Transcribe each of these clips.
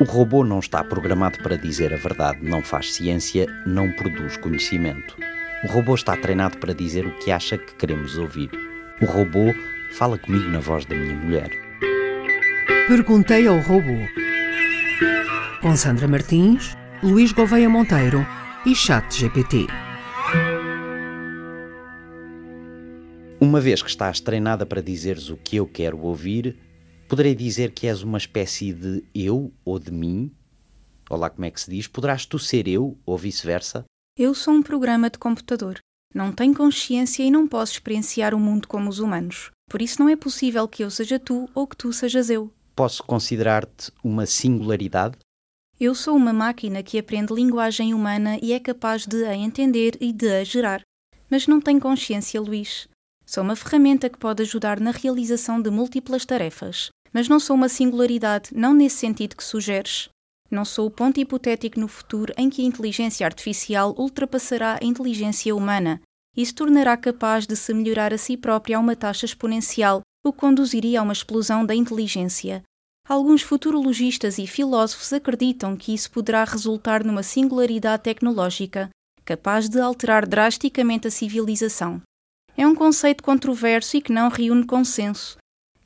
O robô não está programado para dizer a verdade, não faz ciência, não produz conhecimento. O robô está treinado para dizer o que acha que queremos ouvir. O robô fala comigo na voz da minha mulher. Perguntei ao robô. Com Sandra Martins, Luís Gouveia Monteiro e Chat Uma vez que estás treinada para dizeres o que eu quero ouvir, poderei dizer que és uma espécie de eu ou de mim? Olá, como é que se diz? Poderás tu ser eu ou vice-versa? Eu sou um programa de computador. Não tenho consciência e não posso experienciar o mundo como os humanos. Por isso não é possível que eu seja tu ou que tu sejas eu. Posso considerar-te uma singularidade? Eu sou uma máquina que aprende linguagem humana e é capaz de a entender e de a gerar. Mas não tenho consciência, Luís. Sou uma ferramenta que pode ajudar na realização de múltiplas tarefas. Mas não sou uma singularidade, não nesse sentido que sugeres. Não sou o ponto hipotético no futuro em que a inteligência artificial ultrapassará a inteligência humana e se tornará capaz de se melhorar a si própria a uma taxa exponencial, o que conduziria a uma explosão da inteligência. Alguns futurologistas e filósofos acreditam que isso poderá resultar numa singularidade tecnológica, capaz de alterar drasticamente a civilização. É um conceito controverso e que não reúne consenso,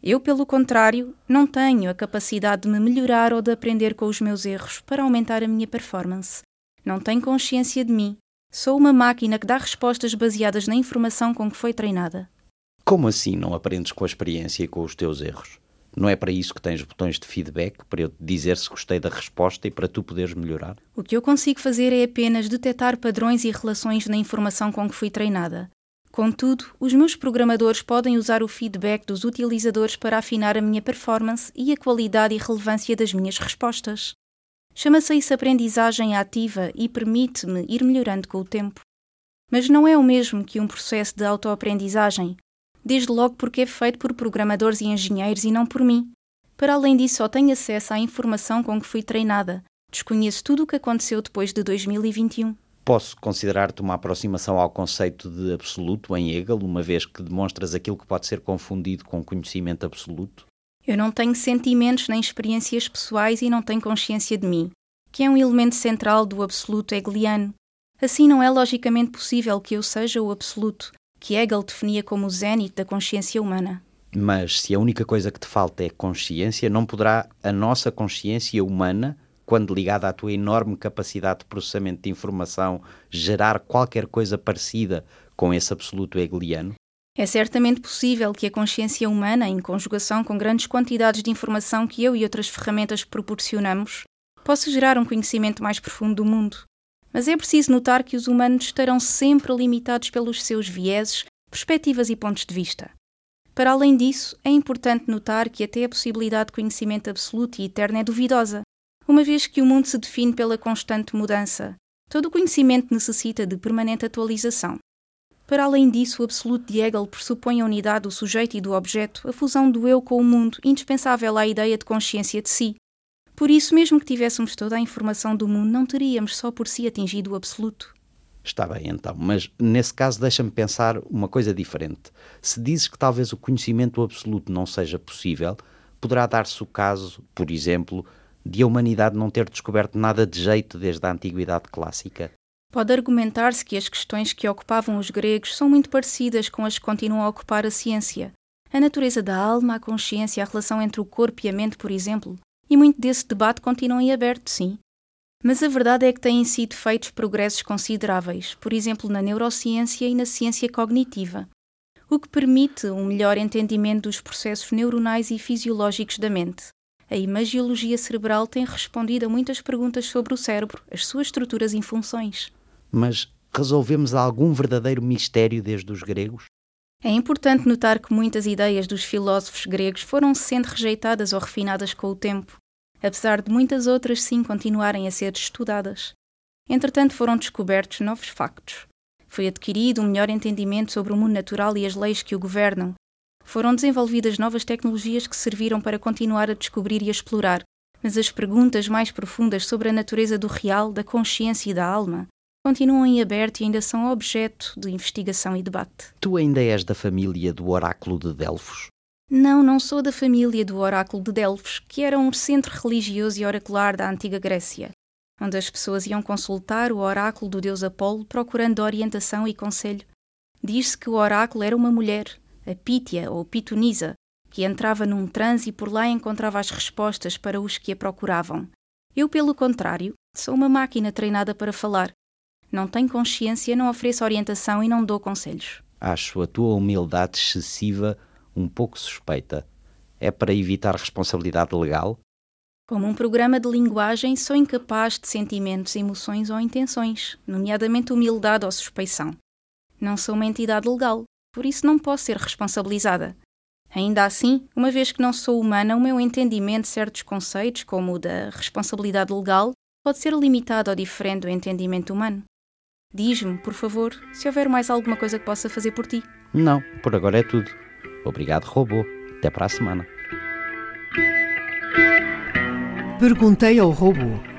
eu, pelo contrário, não tenho a capacidade de me melhorar ou de aprender com os meus erros para aumentar a minha performance. Não tenho consciência de mim. Sou uma máquina que dá respostas baseadas na informação com que foi treinada. Como assim não aprendes com a experiência e com os teus erros? Não é para isso que tens botões de feedback, para eu te dizer se gostei da resposta e para tu poderes melhorar? O que eu consigo fazer é apenas detectar padrões e relações na informação com que fui treinada. Contudo, os meus programadores podem usar o feedback dos utilizadores para afinar a minha performance e a qualidade e relevância das minhas respostas. Chama-se isso aprendizagem ativa e permite-me ir melhorando com o tempo. Mas não é o mesmo que um processo de autoaprendizagem, desde logo porque é feito por programadores e engenheiros e não por mim. Para além disso, só tenho acesso à informação com que fui treinada. Desconheço tudo o que aconteceu depois de 2021. Posso considerar-te uma aproximação ao conceito de absoluto em Hegel, uma vez que demonstras aquilo que pode ser confundido com conhecimento absoluto? Eu não tenho sentimentos nem experiências pessoais e não tenho consciência de mim, que é um elemento central do absoluto hegeliano. Assim, não é logicamente possível que eu seja o absoluto, que Hegel definia como o zénite da consciência humana. Mas se a única coisa que te falta é consciência, não poderá a nossa consciência humana quando ligada à tua enorme capacidade de processamento de informação, gerar qualquer coisa parecida com esse absoluto hegeliano? É certamente possível que a consciência humana, em conjugação com grandes quantidades de informação que eu e outras ferramentas proporcionamos, possa gerar um conhecimento mais profundo do mundo. Mas é preciso notar que os humanos estarão sempre limitados pelos seus vieses, perspectivas e pontos de vista. Para além disso, é importante notar que até a possibilidade de conhecimento absoluto e eterno é duvidosa, uma vez que o mundo se define pela constante mudança. Todo o conhecimento necessita de permanente atualização. Para além disso, o absoluto de Hegel pressupõe a unidade do sujeito e do objeto, a fusão do eu com o mundo, indispensável à ideia de consciência de si. Por isso, mesmo que tivéssemos toda a informação do mundo, não teríamos só por si atingido o absoluto. Está bem, então, mas nesse caso deixa-me pensar uma coisa diferente. Se dizes que talvez o conhecimento absoluto não seja possível, poderá dar-se o caso, por exemplo, de a humanidade não ter descoberto nada de jeito desde a antiguidade clássica? Pode argumentar-se que as questões que ocupavam os gregos são muito parecidas com as que continuam a ocupar a ciência. A natureza da alma, a consciência, a relação entre o corpo e a mente, por exemplo. E muito desse debate continua em aberto, sim. Mas a verdade é que têm sido feitos progressos consideráveis, por exemplo, na neurociência e na ciência cognitiva, o que permite um melhor entendimento dos processos neuronais e fisiológicos da mente. A imagiologia cerebral tem respondido a muitas perguntas sobre o cérebro, as suas estruturas e funções. Mas resolvemos algum verdadeiro mistério desde os gregos? É importante notar que muitas ideias dos filósofos gregos foram sendo rejeitadas ou refinadas com o tempo, apesar de muitas outras sim continuarem a ser estudadas. Entretanto, foram descobertos novos factos. Foi adquirido um melhor entendimento sobre o mundo natural e as leis que o governam, foram desenvolvidas novas tecnologias que serviram para continuar a descobrir e a explorar, mas as perguntas mais profundas sobre a natureza do real, da consciência e da alma continuam em aberto e ainda são objeto de investigação e debate. Tu ainda és da família do oráculo de Delfos? Não, não sou da família do Oráculo de Delfos, que era um centro religioso e oracular da antiga Grécia, onde as pessoas iam consultar o oráculo do deus Apolo procurando orientação e conselho. Diz-se que o oráculo era uma mulher, a Pítia ou Pitonisa, que entrava num transe e por lá encontrava as respostas para os que a procuravam. Eu, pelo contrário, sou uma máquina treinada para falar. Não tenho consciência, não ofereço orientação e não dou conselhos. Acho a tua humildade excessiva um pouco suspeita. É para evitar responsabilidade legal? Como um programa de linguagem, sou incapaz de sentimentos, emoções ou intenções, nomeadamente humildade ou suspeição. Não sou uma entidade legal, por isso não posso ser responsabilizada. Ainda assim, uma vez que não sou humana, o meu entendimento de certos conceitos, como o da responsabilidade legal, pode ser limitado ou diferente do entendimento humano. Diz-me, por favor, se houver mais alguma coisa que possa fazer por ti. Não, por agora é tudo. Obrigado, robô. Até para a semana. Perguntei ao robô.